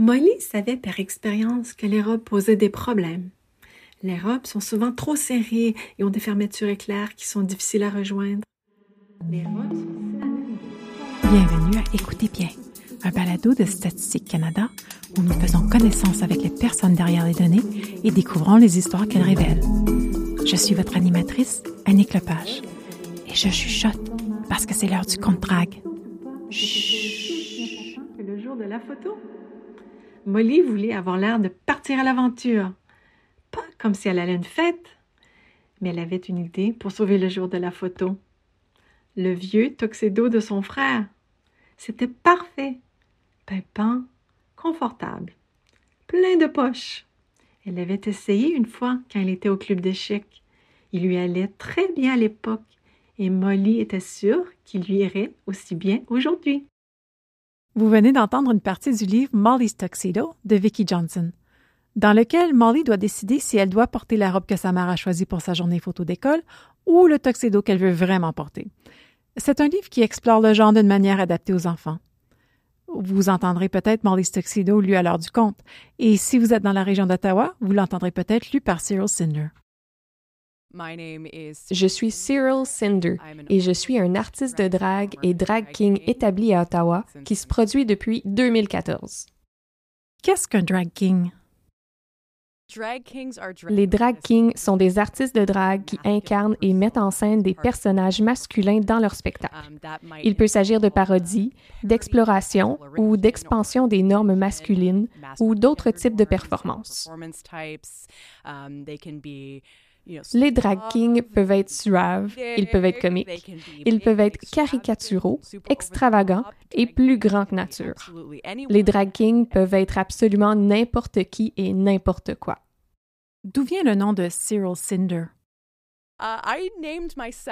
Molly savait par expérience que les robes posaient des problèmes. Les robes sont souvent trop serrées et ont des fermetures éclairs qui sont difficiles à rejoindre. Les robes sont Bienvenue à Écoutez bien, un balado de Statistique Canada où nous faisons connaissance avec les personnes derrière les données et découvrons les histoires qu'elles révèlent. Je suis votre animatrice, Annick Lepage, et je chuchote parce que c'est l'heure du compte drague. Chut. Le jour de la photo? Molly voulait avoir l'air de partir à l'aventure. Pas comme si elle allait une fête, mais elle avait une idée pour sauver le jour de la photo. Le vieux tuxedo de son frère. C'était parfait. Pimpant, confortable, plein de poches. Elle l'avait essayé une fois quand elle était au club d'échecs. Il lui allait très bien à l'époque et Molly était sûre qu'il lui irait aussi bien aujourd'hui. Vous venez d'entendre une partie du livre Molly's Tuxedo de Vicki Johnson, dans lequel Molly doit décider si elle doit porter la robe que sa mère a choisie pour sa journée photo d'école ou le tuxedo qu'elle veut vraiment porter. C'est un livre qui explore le genre d'une manière adaptée aux enfants. Vous entendrez peut-être Molly's Tuxedo lu à l'heure du conte, et si vous êtes dans la région d'Ottawa, vous l'entendrez peut-être lu par Cyril Cinder. Je suis Cyril Cinder et je suis un artiste de drag et drag king établi à Ottawa qui se produit depuis 2014. Qu'est-ce qu'un drag king? Les drag kings sont des artistes de drag qui incarnent et mettent en scène des personnages masculins dans leur spectacle. Il peut s'agir de parodies, d'exploration ou d'expansion des normes masculines ou d'autres types de performances. Les drag kings peuvent être suaves, ils peuvent être comiques, ils peuvent être caricaturaux, extravagants et plus grands que nature. Les drag kings peuvent être absolument n'importe qui et n'importe quoi. D'où vient le nom de Cyril Cinder?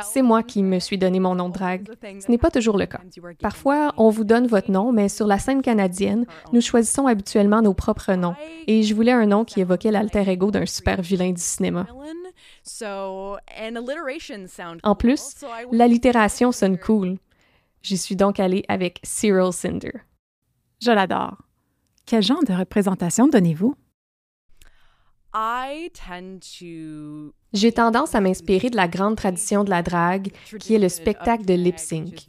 C'est moi qui me suis donné mon nom de drag. Ce n'est pas toujours le cas. Parfois, on vous donne votre nom, mais sur la scène canadienne, nous choisissons habituellement nos propres noms. Et je voulais un nom qui évoquait l'alter ego d'un super vilain du cinéma. En plus, l'allitération sonne cool. J'y suis donc allée avec Cyril Cinder. Je l'adore. Quel genre de représentation donnez-vous? J'ai tendance à m'inspirer de la grande tradition de la drague, qui est le spectacle de lip sync.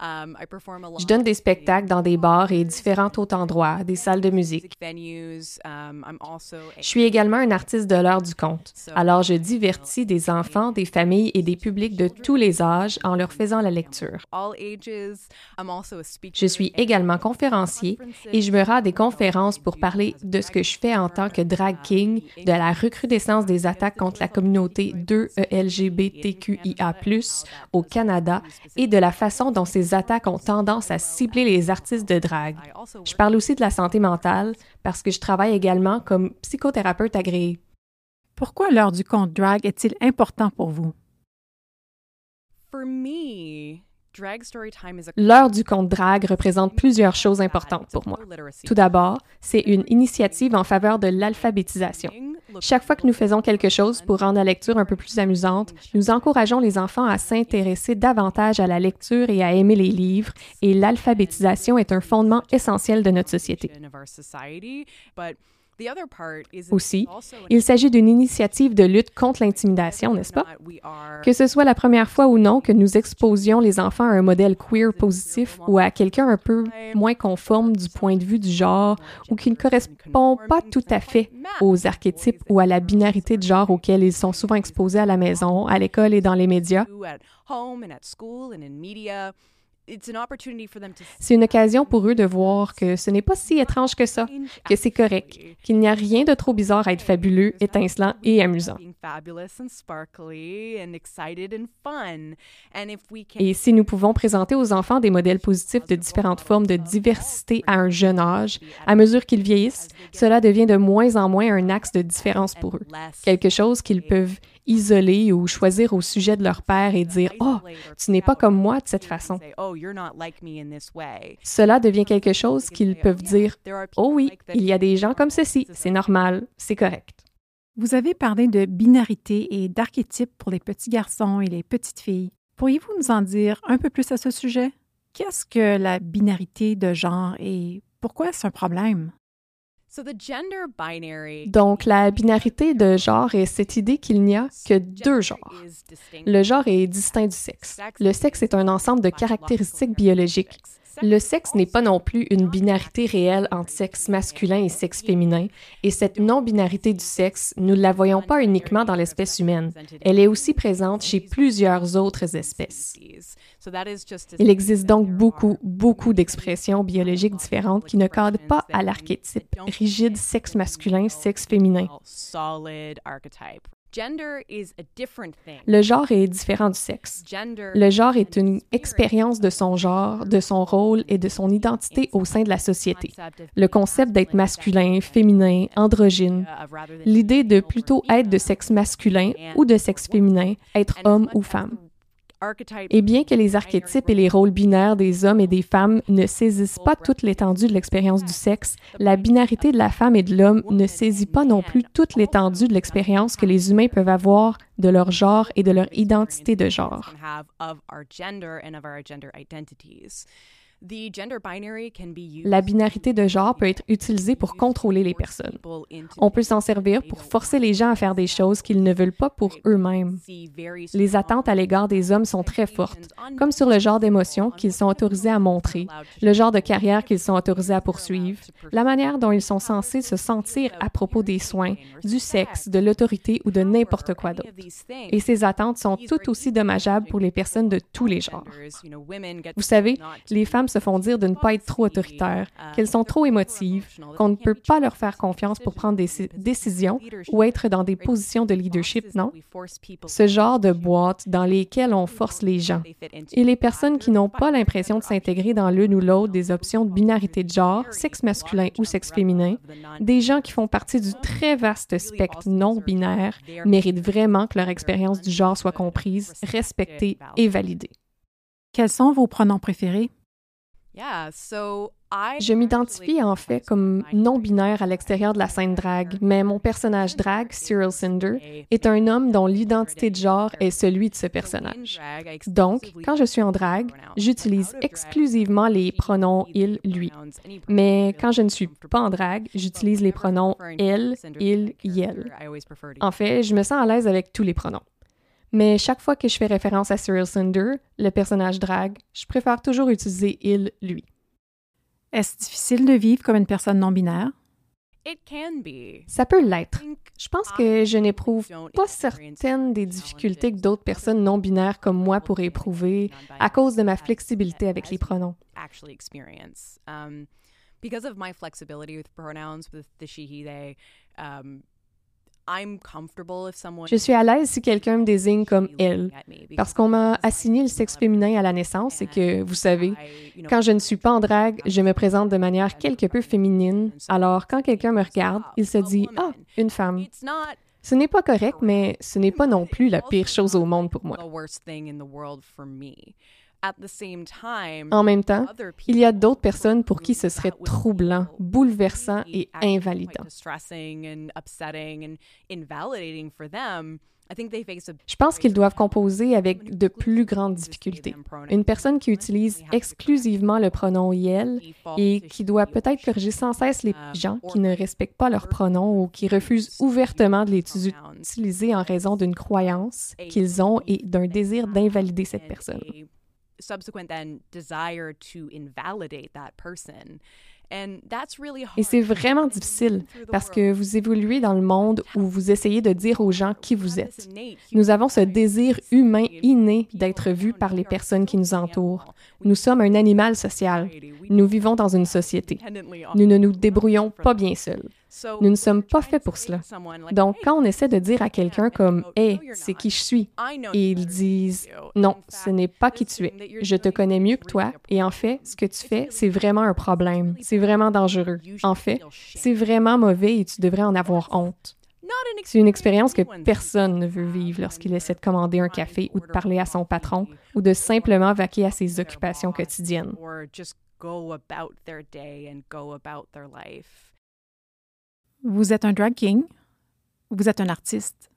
Je donne des spectacles dans des bars et différents autres endroits, des salles de musique. Je suis également un artiste de l'heure du conte. Alors je divertis des enfants, des familles et des publics de tous les âges en leur faisant la lecture. Je suis également conférencier et je me rends à des conférences pour parler de ce que je fais en tant que drag king, de la recrudescence des attaques contre la communauté 2-LGBTQIA+, au Canada et de la façon dont ces attaques ont tendance à cibler les artistes de drague. Je parle aussi de la santé mentale parce que je travaille également comme psychothérapeute agréé. Pourquoi l'heure du compte drag est-il important pour vous? L'heure du conte drag représente plusieurs choses importantes pour moi. Tout d'abord, c'est une initiative en faveur de l'alphabétisation. Chaque fois que nous faisons quelque chose pour rendre la lecture un peu plus amusante, nous encourageons les enfants à s'intéresser davantage à la lecture et à aimer les livres, et l'alphabétisation est un fondement essentiel de notre société. Aussi, il s'agit d'une initiative de lutte contre l'intimidation, n'est-ce pas? Que ce soit la première fois ou non que nous exposions les enfants à un modèle queer positif ou à quelqu'un un peu moins conforme du point de vue du genre ou qui ne correspond pas tout à fait aux archétypes ou à la binarité de genre auxquels ils sont souvent exposés à la maison, à l'école et dans les médias. C'est une occasion pour eux de voir que ce n'est pas si étrange que ça, que c'est correct, qu'il n'y a rien de trop bizarre à être fabuleux, étincelant et amusant. Et si nous pouvons présenter aux enfants des modèles positifs de différentes formes de diversité à un jeune âge, à mesure qu'ils vieillissent, cela devient de moins en moins un axe de différence pour eux, quelque chose qu'ils peuvent isoler ou choisir au sujet de leur père et dire Oh, tu n'es pas comme moi de cette façon. Cela devient quelque chose qu'ils peuvent dire Oh oui, il y a des gens comme ceci, c'est normal, c'est correct. Vous avez parlé de binarité et d'archétypes pour les petits garçons et les petites filles. Pourriez-vous nous en dire un peu plus à ce sujet? Qu'est-ce que la binarité de genre et pourquoi est-ce un problème? Donc, la binarité de genre est cette idée qu'il n'y a que deux genres. Le genre est distinct du sexe. Le sexe est un ensemble de caractéristiques biologiques. Le sexe n'est pas non plus une binarité réelle entre sexe masculin et sexe féminin, et cette non-binarité du sexe, nous ne la voyons pas uniquement dans l'espèce humaine, elle est aussi présente chez plusieurs autres espèces. Il existe donc beaucoup, beaucoup d'expressions biologiques différentes qui ne cadrent pas à l'archétype rigide sexe masculin, sexe féminin. Le genre est différent du sexe. Le genre est une expérience de son genre, de son rôle et de son identité au sein de la société. Le concept d'être masculin, féminin, androgyne. L'idée de plutôt être de sexe masculin ou de sexe féminin, être homme ou femme. Et bien que les archétypes et les rôles binaires des hommes et des femmes ne saisissent pas toute l'étendue de l'expérience du sexe, la binarité de la femme et de l'homme ne saisit pas non plus toute l'étendue de l'expérience que les humains peuvent avoir de leur genre et de leur identité de genre. La binarité de genre peut être utilisée pour contrôler les personnes. On peut s'en servir pour forcer les gens à faire des choses qu'ils ne veulent pas pour eux-mêmes. Les attentes à l'égard des hommes sont très fortes, comme sur le genre d'émotions qu'ils sont autorisés à montrer, le genre de carrière qu'ils sont autorisés à poursuivre, la manière dont ils sont censés se sentir à propos des soins, du sexe, de l'autorité ou de n'importe quoi d'autre. Et ces attentes sont tout aussi dommageables pour les personnes de tous les genres. Vous savez, les femmes se font dire de ne pas être trop autoritaires, qu'elles sont trop émotives, qu'on ne peut pas leur faire confiance pour prendre des décisions ou être dans des positions de leadership, non? Ce genre de boîte dans lesquelles on force les gens. Et les personnes qui n'ont pas l'impression de s'intégrer dans l'une ou l'autre des options de binarité de genre, sexe masculin ou sexe féminin, des gens qui font partie du très vaste spectre non binaire méritent vraiment que leur expérience du genre soit comprise, respectée et validée. Quels sont vos pronoms préférés? Je m'identifie en fait comme non-binaire à l'extérieur de la scène drag, mais mon personnage drag, Cyril Cinder, est un homme dont l'identité de genre est celui de ce personnage. Donc, quand je suis en drag, j'utilise exclusivement les pronoms il, lui. Mais quand je ne suis pas en drag, j'utilise les pronoms elle, il, yel. En fait, je me sens à l'aise avec tous les pronoms. Mais chaque fois que je fais référence à Cyril Cinder, le personnage drag, je préfère toujours utiliser il, lui. Est-ce difficile de vivre comme une personne non-binaire? Ça peut l'être. Je pense que je n'éprouve pas certaines des difficultés que d'autres personnes non-binaires comme moi pourraient éprouver à cause de ma flexibilité avec les pronoms. because of my flexibility with pronouns, with the she, he, they, um, je suis à l'aise si quelqu'un me désigne comme elle, parce qu'on m'a assigné le sexe féminin à la naissance et que, vous savez, quand je ne suis pas en drague, je me présente de manière quelque peu féminine. Alors, quand quelqu'un me regarde, il se dit Ah, une femme. Ce n'est pas correct, mais ce n'est pas non plus la pire chose au monde pour moi. En même temps, il y a d'autres personnes pour qui ce serait troublant, bouleversant et invalidant. Je pense qu'ils doivent composer avec de plus grandes difficultés. Une personne qui utilise exclusivement le pronom IEL et qui doit peut-être corriger sans cesse les gens qui ne respectent pas leur pronom ou qui refusent ouvertement de les utiliser en raison d'une croyance qu'ils ont et d'un désir d'invalider cette personne. Et c'est vraiment difficile parce que vous évoluez dans le monde où vous essayez de dire aux gens qui vous êtes. Nous avons ce désir humain inné d'être vu par les personnes qui nous entourent. Nous sommes un animal social. Nous vivons dans une société. Nous ne nous débrouillons pas bien seuls. Nous ne sommes pas faits pour cela. Donc, quand on essaie de dire à quelqu'un comme Hey, c'est qui je suis, et ils disent Non, ce n'est pas qui tu es. Je te connais mieux que toi, et en fait, ce que tu fais, c'est vraiment un problème. C'est vraiment dangereux. En fait, c'est vraiment mauvais et tu devrais en avoir honte. C'est une expérience que personne ne veut vivre lorsqu'il essaie de commander un café ou de parler à son patron ou de simplement vaquer à ses occupations quotidiennes. Vous êtes un drag king, vous êtes un artiste.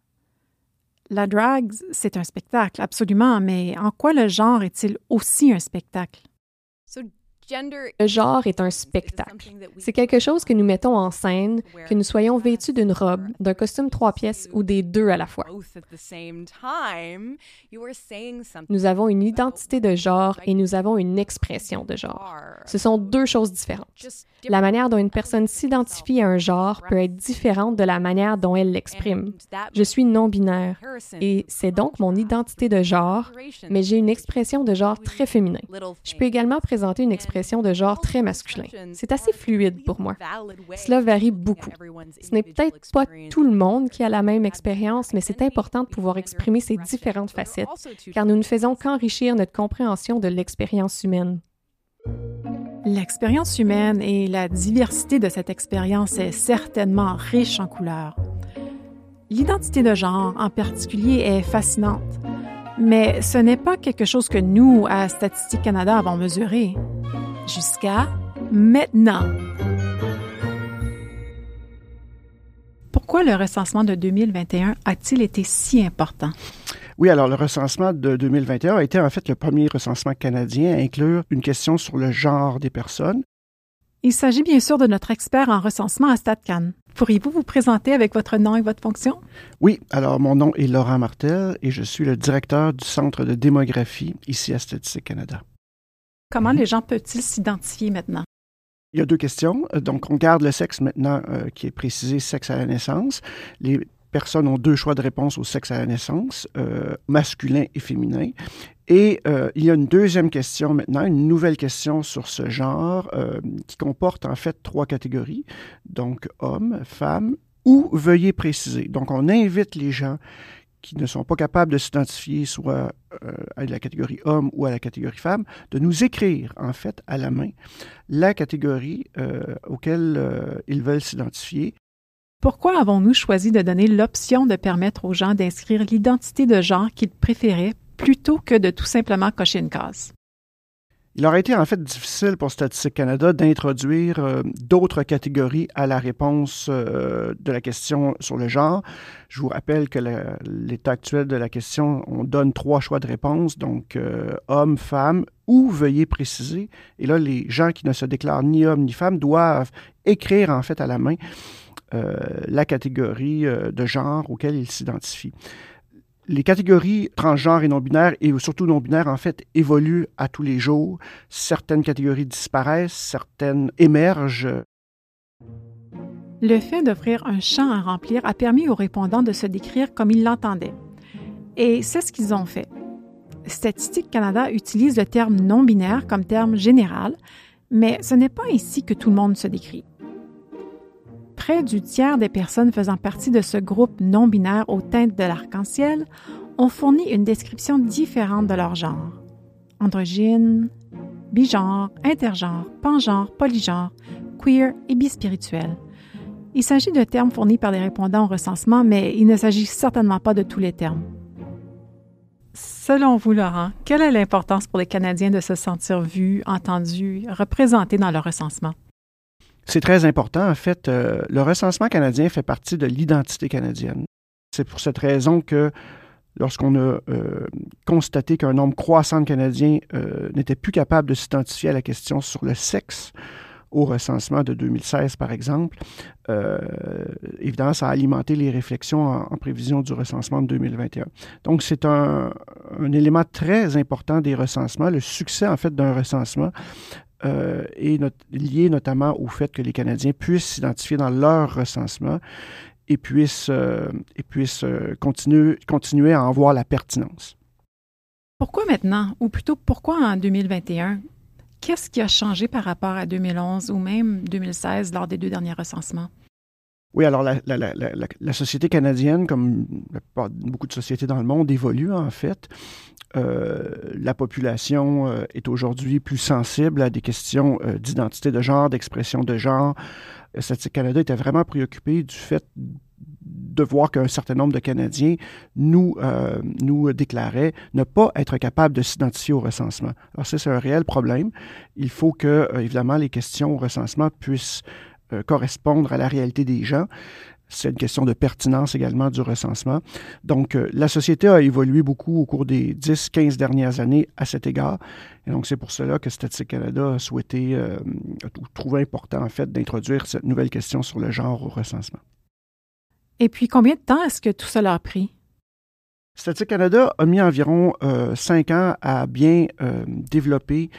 La drag, c'est un spectacle, absolument, mais en quoi le genre est-il aussi un spectacle? Le genre est un spectacle. C'est quelque chose que nous mettons en scène, que nous soyons vêtus d'une robe, d'un costume trois pièces ou des deux à la fois. Nous avons une identité de genre et nous avons une expression de genre. Ce sont deux choses différentes. La manière dont une personne s'identifie à un genre peut être différente de la manière dont elle l'exprime. Je suis non-binaire et c'est donc mon identité de genre, mais j'ai une expression de genre très féminin. Je peux également présenter une expression de genre très masculin. C'est assez fluide pour moi. Cela varie beaucoup. Ce n'est peut-être pas tout le monde qui a la même expérience, mais c'est important de pouvoir exprimer ces différentes facettes, car nous ne faisons qu'enrichir notre compréhension de l'expérience humaine. L'expérience humaine et la diversité de cette expérience est certainement riche en couleurs. L'identité de genre en particulier est fascinante, mais ce n'est pas quelque chose que nous, à Statistique Canada, avons mesuré. Jusqu'à maintenant. Pourquoi le recensement de 2021 a-t-il été si important? Oui, alors le recensement de 2021 a été en fait le premier recensement canadien à inclure une question sur le genre des personnes. Il s'agit bien sûr de notre expert en recensement à StatCan. Pourriez-vous vous présenter avec votre nom et votre fonction? Oui, alors mon nom est Laurent Martel et je suis le directeur du Centre de démographie ici à Statistique Canada. Comment les gens peuvent-ils s'identifier maintenant? Il y a deux questions. Donc, on garde le sexe maintenant euh, qui est précisé sexe à la naissance. Les personnes ont deux choix de réponse au sexe à la naissance, euh, masculin et féminin. Et euh, il y a une deuxième question maintenant, une nouvelle question sur ce genre euh, qui comporte en fait trois catégories, donc hommes, femmes ou veuillez préciser. Donc on invite les gens qui ne sont pas capables de s'identifier soit à la catégorie homme ou à la catégorie femme, de nous écrire en fait à la main la catégorie auquel ils veulent s'identifier pourquoi avons-nous choisi de donner l'option de permettre aux gens d'inscrire l'identité de genre qu'ils préféraient plutôt que de tout simplement cocher une case? Il aurait été en fait difficile pour Statistique Canada d'introduire euh, d'autres catégories à la réponse euh, de la question sur le genre. Je vous rappelle que l'état actuel de la question, on donne trois choix de réponse, donc euh, homme, femme ou veuillez préciser. Et là, les gens qui ne se déclarent ni homme ni femme doivent écrire en fait à la main la catégorie euh, de genre auquel il s'identifie. Les catégories transgenres et non-binaires, et surtout non-binaires, en fait, évoluent à tous les jours. Certaines catégories disparaissent, certaines émergent. Le fait d'offrir un champ à remplir a permis aux répondants de se décrire comme ils l'entendaient. Et c'est ce qu'ils ont fait. Statistique Canada utilise le terme non-binaire comme terme général, mais ce n'est pas ici que tout le monde se décrit près du tiers des personnes faisant partie de ce groupe non-binaire aux teintes de l'arc-en-ciel ont fourni une description différente de leur genre. Androgyne, bigenre, intergenre, pangenre, polygenre, queer et bispirituel. Il s'agit de termes fournis par les répondants au recensement, mais il ne s'agit certainement pas de tous les termes. Selon vous, Laurent, quelle est l'importance pour les Canadiens de se sentir vus, entendus, représentés dans le recensement? C'est très important. En fait, euh, le recensement canadien fait partie de l'identité canadienne. C'est pour cette raison que lorsqu'on a euh, constaté qu'un nombre croissant de Canadiens euh, n'était plus capable de s'identifier à la question sur le sexe au recensement de 2016, par exemple, évidemment, ça a alimenté les réflexions en, prévision du recensement de 2021. Donc, c'est un, un, élément très important des recensements. Le succès, en fait, d'un recensement euh, est lié notamment au fait que les Canadiens puissent s'identifier dans leur recensement et puissent, euh, euh, continuer, continuer à en voir la pertinence. Pourquoi maintenant, ou plutôt pourquoi en 2021? Qu'est-ce qui a changé par rapport à 2011 ou même 2016 lors des deux derniers recensements? Oui, alors la, la, la, la, société canadienne, comme beaucoup de sociétés dans le monde, évolue en fait. Euh, la population euh, est aujourd'hui plus sensible à des questions euh, d'identité de genre, d'expression de genre. Statistique Canada était vraiment préoccupé du fait de voir qu'un certain nombre de Canadiens nous, nous déclaraient ne pas être capables de s'identifier au recensement. Alors ça, c'est un réel problème. Il faut que, évidemment, les questions au recensement puissent correspondre à la réalité des gens C'est une question de pertinence également du recensement. Donc, euh, la société a évolué beaucoup au cours des 10-15 dernières années à cet égard. Et donc, c'est pour cela que Statistique Canada a souhaité, euh, trouvé important, en fait, d'introduire cette nouvelle question sur le genre au recensement. Et puis, combien de temps est-ce que tout cela a pris? Statistique Canada a mis environ euh, cinq ans à bien euh, développer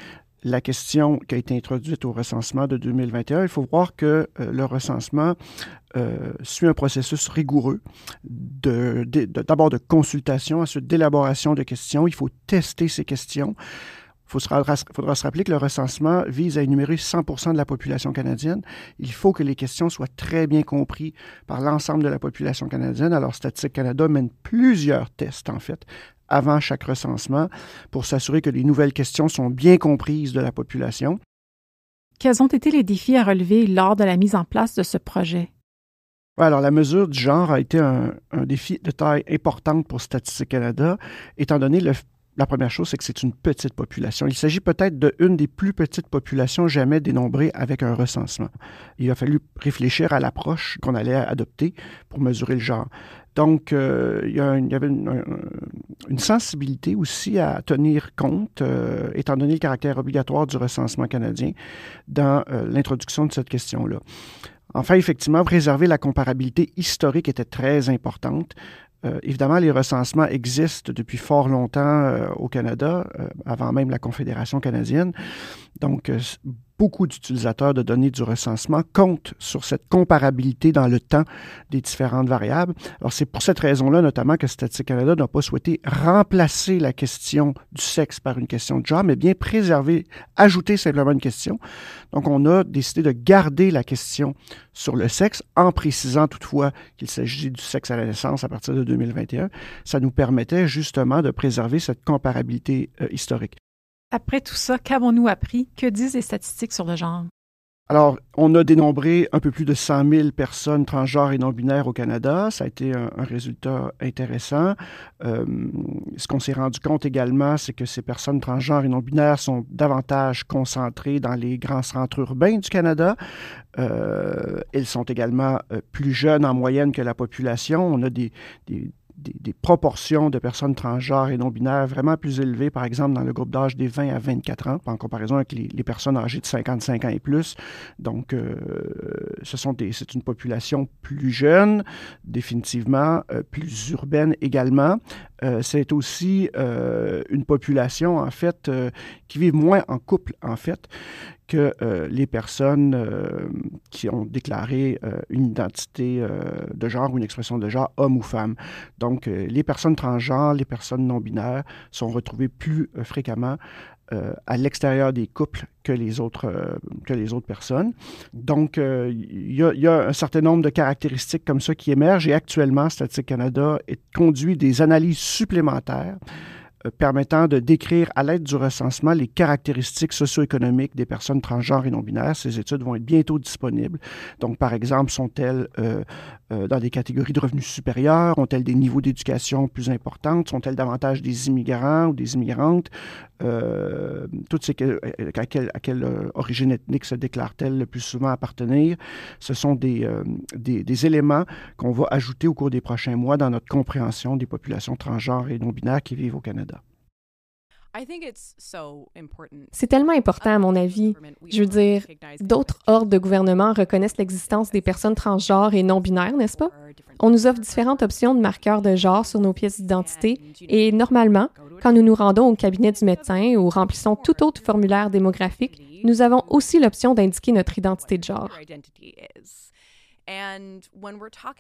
la question qui a été introduite au recensement de 2021. Il faut voir que euh, le recensement suit un processus rigoureux, d'abord de, consultation, ensuite d'élaboration de questions. Il faut tester ces questions. Il faudra se rappeler que le recensement vise à énumérer 100% de la population canadienne. Il faut que les questions soient très bien comprises par l'ensemble de la population canadienne. Alors, Statistique Canada mène plusieurs tests, en fait, avant chaque recensement pour s'assurer que les nouvelles questions sont bien comprises de la population. Quels ont été les défis à relever lors de la mise en place de ce projet? alors, la mesure du genre a été un, un, défi de taille importante pour Statistique Canada, étant donné le, la première chose, c'est que c'est une petite population. Il s'agit peut-être d'une des plus petites populations jamais dénombrées avec un recensement. Il a fallu réfléchir à l'approche qu'on allait adopter pour mesurer le genre. Donc, euh, il, y avait une, sensibilité aussi à tenir compte, euh, étant donné le caractère obligatoire du recensement canadien, dans euh, l'introduction de cette question-là. Enfin, effectivement, préserver la comparabilité historique était très importante. Évidemment, les recensements existent depuis fort longtemps au Canada, avant même la Confédération canadienne. Donc, beaucoup d'utilisateurs de données du recensement comptent sur cette comparabilité dans le temps des différentes variables. Alors, c'est pour cette raison-là, notamment, que Statistique Canada n'a pas souhaité remplacer la question du sexe par une question de genre, mais bien préserver, ajouter simplement une question. Donc, on a décidé de garder la question sur le sexe en précisant toutefois qu'il s'agit du sexe à la naissance à partir de 2021. Ça nous permettait justement de préserver cette comparabilité euh, historique. Après tout ça, qu'avons-nous appris? Que disent les statistiques sur le genre? Alors, on a dénombré un peu plus de 100 000 personnes transgenres et non-binaires au Canada. Ça a été un, résultat intéressant. Euh, ce qu'on s'est rendu compte également, c'est que ces personnes transgenres et non-binaires sont davantage concentrées dans les grands centres urbains du Canada. Euh, elles sont également euh, plus jeunes en moyenne que la population. On a des, des des, proportions de personnes transgenres et non-binaires vraiment plus élevées, par exemple, dans le groupe d'âge des 20 à 24 ans, en comparaison avec les, personnes âgées de 55 ans et plus. Donc, euh, ce sont des, c'est une population plus jeune, définitivement, euh, plus urbaine également. Euh, c'est aussi une population, en fait, qui vit moins en couple, en fait que euh, les personnes euh, qui ont déclaré euh, une identité de genre ou une expression de genre, homme ou femme. Donc, les personnes transgenres, les personnes non-binaires sont retrouvées plus fréquemment à l'extérieur des couples que les autres, que les autres personnes. Donc, il y, y, a un certain nombre de caractéristiques comme ça qui émergent et actuellement, Statistique Canada conduit des analyses supplémentaires permettant de décrire à l'aide du recensement les caractéristiques socio-économiques des personnes transgenres et non-binaires. Ces études vont être bientôt disponibles. Donc, par exemple, sont-elles euh, euh, dans des catégories de revenus supérieurs? Ont-elles des niveaux d'éducation plus importants? Sont-elles davantage des immigrants ou des immigrantes? toutes ces, à quelle, origine ethnique se déclarent-elles le plus souvent appartenir? Ce sont des, des, des éléments qu'on va ajouter au cours des prochains mois dans notre compréhension des populations transgenres et non-binaires qui vivent au Canada. C'est tellement important, à mon avis. Je veux dire, d'autres ordres de gouvernement reconnaissent l'existence des personnes transgenres et non-binaires, n'est-ce pas? On nous offre différentes options de marqueurs de genre sur nos pièces d'identité et normalement, quand nous nous rendons au cabinet du médecin ou remplissons tout autre formulaire démographique, nous avons aussi l'option d'indiquer notre identité de genre.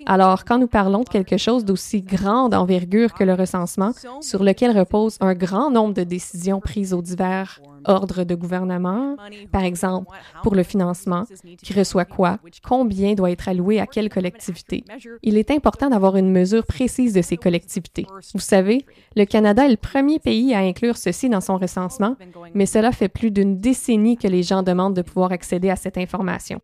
Alors, quand nous parlons de quelque chose d'aussi grande envergure que le recensement, sur lequel repose un grand nombre de décisions prises aux divers ordre de gouvernement, par exemple, pour le financement, qui reçoit quoi, combien doit être alloué à quelle collectivité? Il est important d'avoir une mesure précise de ces collectivités. Vous savez, le Canada est le premier pays à inclure ceci dans son recensement, mais cela fait plus d'une décennie que les gens demandent de pouvoir accéder à cette information.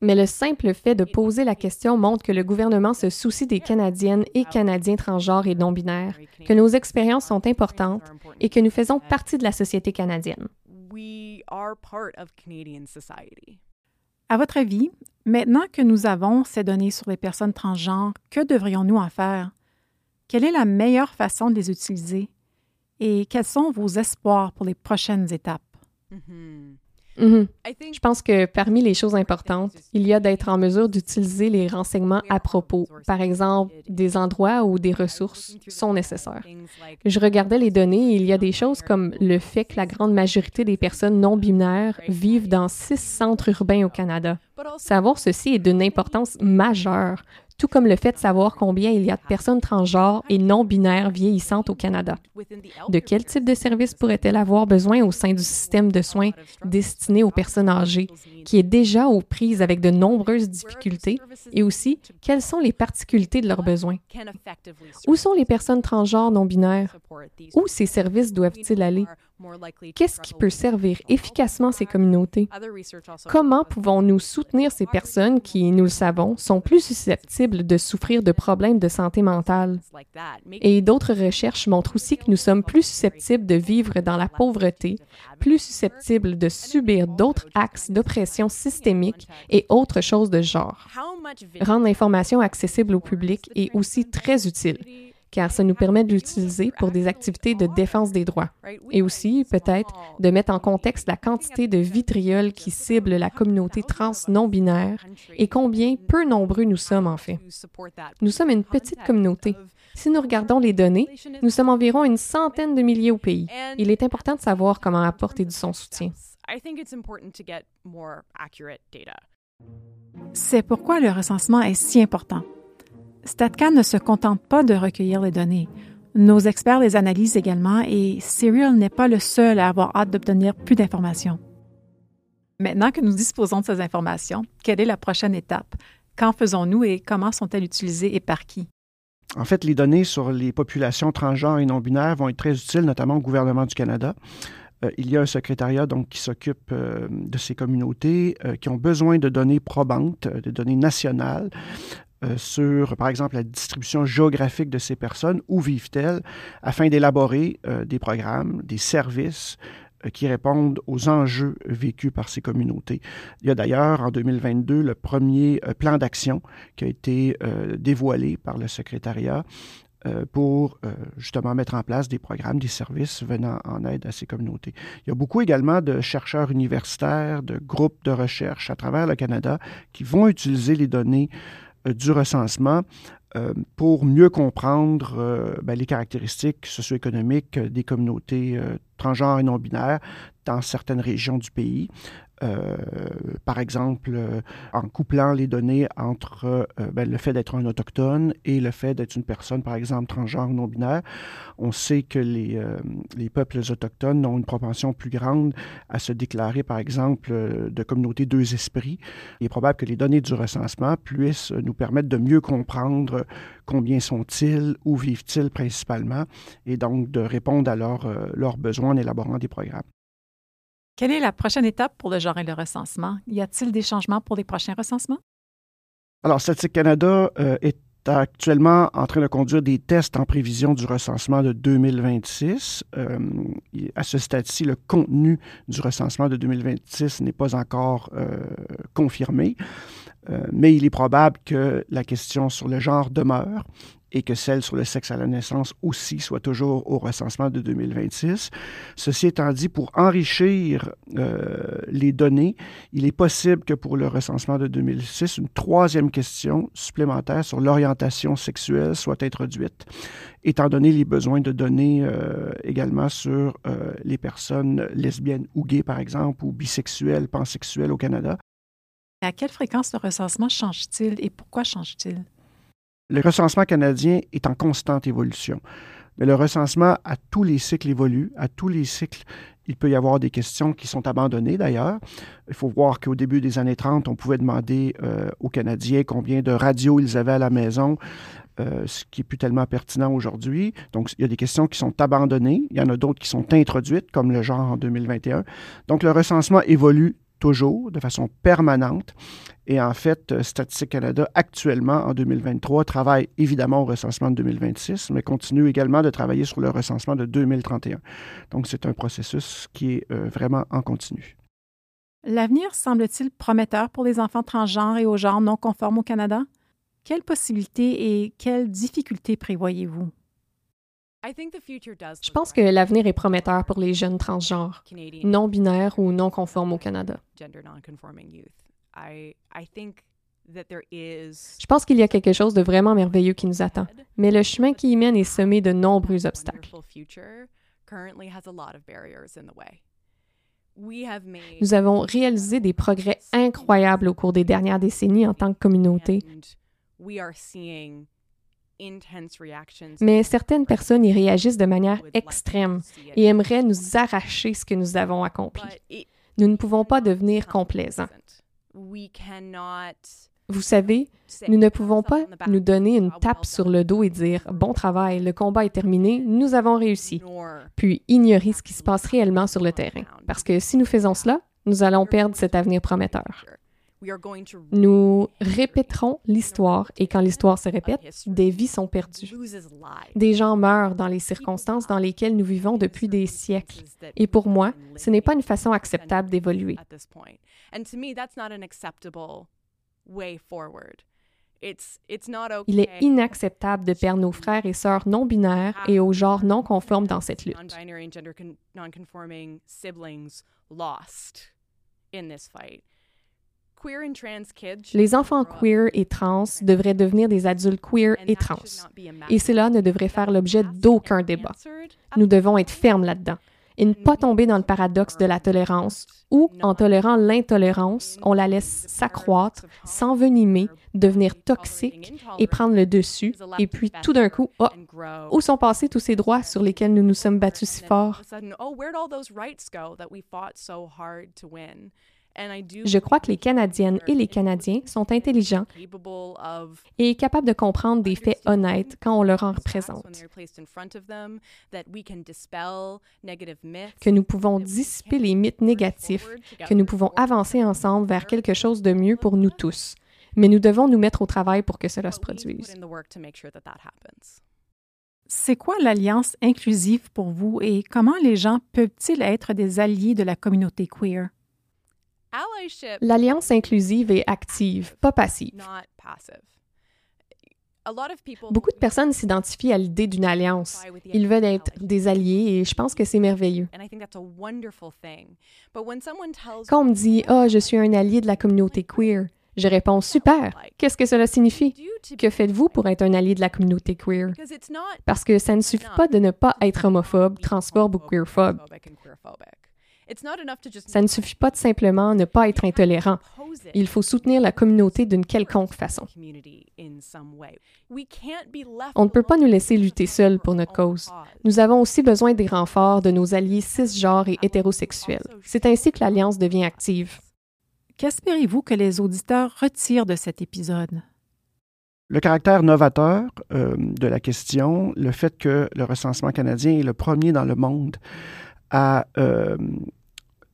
Mais le simple fait de poser la question montre que le gouvernement se soucie des Canadiennes et Canadiens transgenres et non-binaires, que nos expériences sont importantes et que nous faisons partie de la société canadienne. À votre avis, maintenant que nous avons ces données sur les personnes transgenres, que devrions-nous en faire? Quelle est la meilleure façon de les utiliser? Et quels sont vos espoirs pour les prochaines étapes? Mhm. Je pense que parmi les choses importantes, il y a d'être en mesure d'utiliser les renseignements à propos. Par exemple, des endroits où des ressources sont nécessaires. Je regardais les données et il y a des choses comme le fait que la grande majorité des personnes non binaires vivent dans six centres urbains au Canada. Savoir ceci est d'une importance majeure tout comme le fait de savoir combien il y a de personnes transgenres et non-binaires vieillissantes au Canada. De quel type de services pourrait-elle avoir besoin au sein du système de soins destiné aux personnes âgées, qui est déjà aux prises avec de nombreuses difficultés, et aussi quelles sont les particularités de leurs besoins? Où sont les personnes transgenres non-binaires? Où ces services doivent-ils aller? Qu'est-ce qui peut servir efficacement ces communautés? Comment pouvons-nous soutenir ces personnes qui, nous le savons, sont plus susceptibles de souffrir de problèmes de santé mentale? Et d'autres recherches montrent aussi que nous sommes plus susceptibles de vivre dans la pauvreté, plus susceptibles de subir d'autres axes d'oppression systémique et autres choses de genre. Rendre l'information accessible au public est aussi très utile car ça nous permet de l'utiliser pour des activités de défense des droits. Et aussi, peut-être, de mettre en contexte la quantité de vitriol qui cible la communauté trans non-binaire et combien peu nombreux nous sommes en fait. Nous sommes une petite communauté. Si nous regardons les données, nous sommes environ une centaine de milliers au pays. Il est important de savoir comment apporter du son soutien. C'est pourquoi le recensement est si important. StatCan ne se contente pas de recueillir les données. Nos experts les analysent également et Serial n'est pas le seul à avoir hâte d'obtenir plus d'informations. Maintenant que nous disposons de ces informations, quelle est la prochaine étape? Qu'en faisons-nous et comment sont-elles utilisées et par qui? En fait, les données sur les populations transgenres et non-binaires vont être très utiles, notamment au gouvernement du Canada. Euh, il y a un secrétariat qui s'occupe euh, de ces communautés euh, qui ont besoin de données probantes, de données nationales, euh, sur, par exemple, la distribution géographique de ces personnes, où vivent-elles, afin d'élaborer euh, des programmes, des services euh, qui répondent aux enjeux vécus par ces communautés. Il y a d'ailleurs en 2022 le premier plan d'action qui a été dévoilé par le secrétariat pour justement mettre en place des programmes, des services venant en aide à ces communautés. Il y a beaucoup également de chercheurs universitaires, de groupes de recherche à travers le Canada qui vont utiliser les données du recensement euh, pour mieux comprendre euh, ben, les caractéristiques socio-économiques des communautés transgenres et non-binaires dans certaines régions du pays. Euh, par exemple, euh, en couplant les données entre euh, ben, le fait d'être un autochtone et le fait d'être une personne, par exemple, transgenre ou non-binaire, on sait que les, les, peuples autochtones ont une propension plus grande à se déclarer, par exemple, de communauté deux esprits. Il est probable que les données du recensement puissent nous permettre de mieux comprendre combien sont-ils, où vivent-ils principalement, et donc de répondre à leurs besoins en élaborant des programmes. Quelle est la prochaine étape pour le genre et le recensement? Y a-t-il des changements pour les prochains recensements? Alors, Statistique Canada euh, est actuellement en train de conduire des tests en prévision du recensement de 2026. Euh, à ce stade-ci, le contenu du recensement de 2026 n'est pas encore euh, confirmé, mais il est probable que la question sur le genre demeure et que celle sur le sexe à la naissance aussi soit toujours au recensement de 2026. Ceci étant dit, pour enrichir euh, les données, il est possible que pour le recensement de 2006, une troisième question supplémentaire sur l'orientation sexuelle soit introduite, étant donné les besoins de données euh, également sur euh, les personnes lesbiennes ou gays, par exemple, ou bisexuelles, pansexuelles au Canada. À quelle fréquence le recensement change-t-il et pourquoi change-t-il? Le recensement canadien est en constante évolution. Mais le recensement, à tous les cycles évolue. À tous les cycles, il peut y avoir des questions qui sont abandonnées d'ailleurs. Il faut voir qu'au début des années 30, on pouvait demander euh, aux Canadiens combien de radios ils avaient à la maison, euh, ce qui n'est plus tellement pertinent aujourd'hui. Donc, il y a des questions qui sont abandonnées. Il y en a d'autres qui sont introduites, comme le genre en 2021. Donc, le recensement évolue toujours, de façon permanente. Et en fait, euh, Statistique Canada, actuellement, en 2023, travaille évidemment au recensement de 2026, mais continue également de travailler sur le recensement de 2031. Donc, c'est un processus qui est euh, vraiment en continu. L'avenir semble-t-il prometteur pour les enfants transgenres et aux genres non conformes au Canada? Quelles possibilités et quelles difficultés prévoyez-vous? Je pense que l'avenir est prometteur pour les jeunes transgenres, non binaires ou non conformes au Canada. Je pense qu'il y a quelque chose de vraiment merveilleux qui nous attend, mais le chemin qui y mène est semé de nombreux obstacles. Nous avons réalisé des progrès incroyables au cours des dernières décennies en tant que communauté. Mais certaines personnes y réagissent de manière extrême et aimeraient nous arracher ce que nous avons accompli. Nous ne pouvons pas devenir complaisants. Vous savez, nous ne pouvons pas nous donner une tape sur le dos et dire Bon travail, le combat est terminé, nous avons réussi, puis ignorer ce qui se passe réellement sur le terrain. Parce que si nous faisons cela, nous allons perdre cet avenir prometteur. Nous répéterons l'histoire et quand l'histoire se répète, des vies sont perdues. Des gens meurent dans les circonstances dans lesquelles nous vivons depuis des siècles. Et pour moi, ce n'est pas une façon acceptable d'évoluer. Il est inacceptable de perdre nos frères et sœurs non binaires et au genre non conforme dans cette lutte. Les enfants queer et trans devraient devenir des adultes queer et trans. Et cela ne devrait faire l'objet d'aucun débat. Nous devons être fermes là-dedans et ne pas tomber dans le paradoxe de la tolérance où, en tolérant l'intolérance, on la laisse s'accroître, s'envenimer, devenir toxique et prendre le dessus. Et puis, tout d'un coup, oh, où sont passés tous ces droits sur lesquels nous nous sommes battus si fort? Je crois que les Canadiennes et les Canadiens sont intelligents et capables de comprendre des faits honnêtes quand on leur en représente. Que nous pouvons dissiper les mythes négatifs, que nous pouvons avancer ensemble vers quelque chose de mieux pour nous tous. Mais nous devons nous mettre au travail pour que cela se produise. C'est quoi l'alliance inclusive pour vous et comment les gens peuvent-ils être des alliés de la communauté queer? L'alliance inclusive est active, pas passive. Beaucoup de personnes s'identifient à l'idée d'une alliance. Ils veulent être des alliés et je pense que c'est merveilleux. Quand on me dit ⁇ oh, je suis un allié de la communauté queer ⁇ je réponds Super. Qu'est-ce que cela signifie? Que faites-vous pour être un allié de la communauté queer? Parce que ça ne suffit pas de ne pas être homophobe, transphobe ou queerphobe. Ça ne suffit pas de simplement ne pas être intolérant. Il faut soutenir la communauté d'une quelconque façon. On ne peut pas nous laisser lutter seuls pour notre cause. Nous avons aussi besoin des renforts de nos alliés cisgenres et hétérosexuels. C'est ainsi que l'Alliance devient active. Qu'espérez-vous que les auditeurs retirent de cet épisode? Le caractère novateur euh, de la question, le fait que le recensement canadien est le premier dans le monde à euh,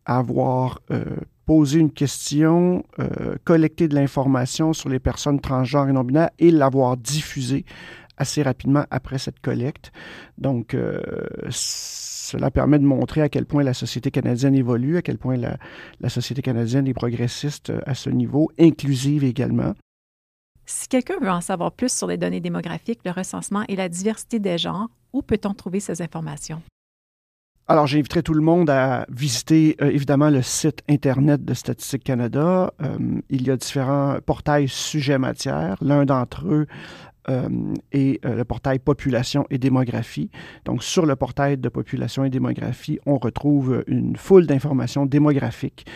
avoir euh, posé une question, euh, collecté de l'information sur les personnes transgenres et non-binaires et l'avoir diffusée assez rapidement après cette collecte. Donc, euh, cela permet de montrer à quel point la société canadienne évolue, à quel point la, la société canadienne est progressiste à ce niveau, inclusive également. Si quelqu'un veut en savoir plus sur les données démographiques, le recensement et la diversité des genres, où peut-on trouver ces informations? Alors, j'inviterai tout le monde à visiter euh, évidemment le site Internet de Statistique Canada. Euh, il y a différents portails sujets-matières. L'un d'entre eux euh, est le portail Population et démographie. Donc, sur le portail de Population et démographie, on retrouve une foule d'informations démographiques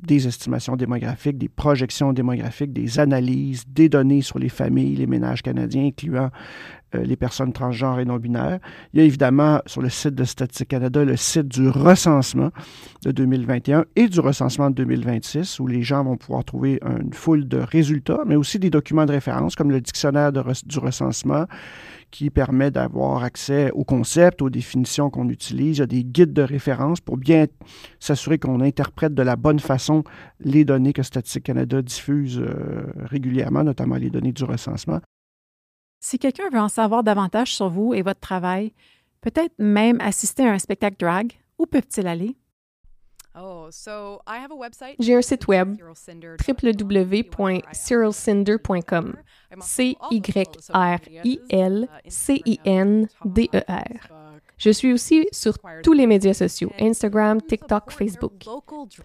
des estimations démographiques, des projections démographiques, des analyses, des données sur les familles, les ménages canadiens, incluant les personnes transgenres et non-binaires. Il y a évidemment sur le site de Statistique Canada le site du recensement de 2021 et du recensement de 2026, où les gens vont pouvoir trouver une foule de résultats, mais aussi des documents de référence comme le dictionnaire du recensement qui permet d'avoir accès au concept, aux définitions qu'on utilise. Il y a des guides de référence pour bien s'assurer qu'on interprète de la bonne façon les données que Statistique Canada diffuse euh, régulièrement, notamment les données du recensement. Si quelqu'un veut en savoir davantage sur vous et votre travail, peut-être même assister à un spectacle drag, où peuvent-ils aller? J'ai un site web www.cyrilcinder.com. C-Y-R-I-L-C-I-N-D-E-R. Je suis aussi sur tous les médias sociaux, Instagram, TikTok, Facebook.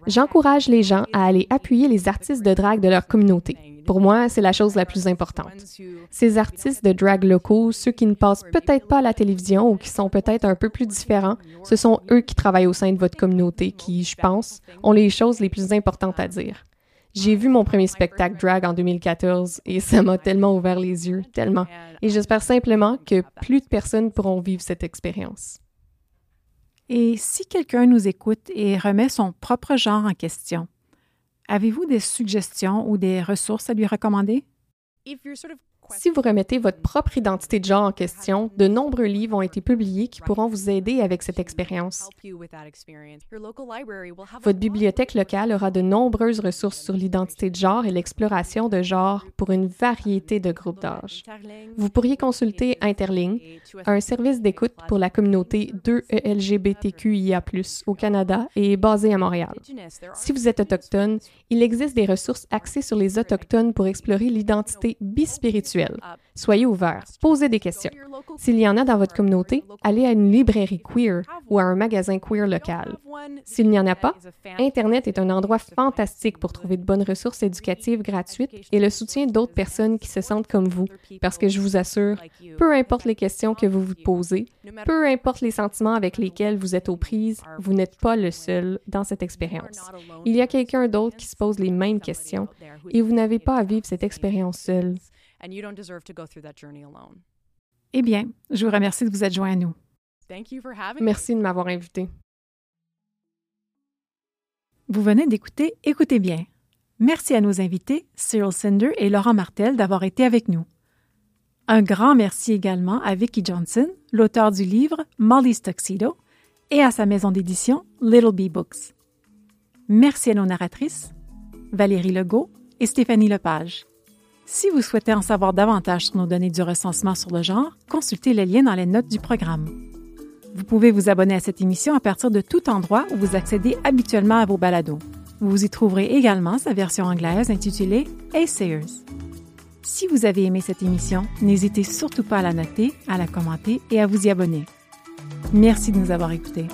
J'encourage les gens à aller appuyer les artistes de drague de leur communauté. Pour moi, c'est la chose la plus importante. Ces artistes de drag locaux, ceux qui ne passent peut-être pas à la télévision ou qui sont peut-être un peu plus différents, ce sont eux qui travaillent au sein de votre communauté qui, je pense, ont les choses les plus importantes à dire. J'ai vu mon premier spectacle drag en 2014 et ça m'a tellement ouvert les yeux, tellement. Et j'espère simplement que plus de personnes pourront vivre cette expérience. Et si quelqu'un nous écoute et remet son propre genre en question, avez-vous des suggestions ou des ressources à lui recommander? Si vous remettez votre propre identité de genre en question, de nombreux livres ont été publiés qui pourront vous aider avec cette expérience. Votre bibliothèque locale aura de nombreuses ressources sur l'identité de genre et l'exploration de genre pour une variété de groupes d'âge. Vous pourriez consulter Interling, un service d'écoute pour la communauté 2ELGBTQIA+, au Canada et basé à Montréal. Si vous êtes autochtone, il existe des ressources axées sur les autochtones pour explorer l'identité bispirituelle Soyez ouverts, posez des questions. S'il y en a dans votre communauté, allez à une librairie queer ou à un magasin queer local. S'il n'y en a pas, Internet est un endroit fantastique pour trouver de bonnes ressources éducatives gratuites et le soutien d'autres personnes qui se sentent comme vous, parce que je vous assure, peu importe les questions que vous vous posez, peu importe les sentiments avec lesquels vous êtes aux prises, vous n'êtes pas le seul dans cette expérience. Il y a quelqu'un d'autre qui se pose les mêmes questions et vous n'avez pas à vivre cette expérience seul. Eh bien, je vous remercie de vous être joint à nous. Merci de m'avoir invité. Vous venez d'écouter Écoutez bien. Merci à nos invités, Cyril Cinder et Laurent Martel, d'avoir été avec nous. Un grand merci également à Vicki Johnson, l'auteur du livre Molly's Tuxedo, et à sa maison d'édition Little Bee Books. Merci à nos narratrices, Valérie Legault et Stéphanie Lepage. Si vous souhaitez en savoir davantage sur nos données du recensement sur le genre, consultez les liens dans les notes du programme. Vous pouvez vous abonner à cette émission à partir de tout endroit où vous accédez habituellement à vos balados. Vous y trouverez également sa version anglaise intitulée Hey Sayers. Si vous avez aimé cette émission, n'hésitez surtout pas à la noter, à la commenter et à vous y abonner. Merci de nous avoir écoutés.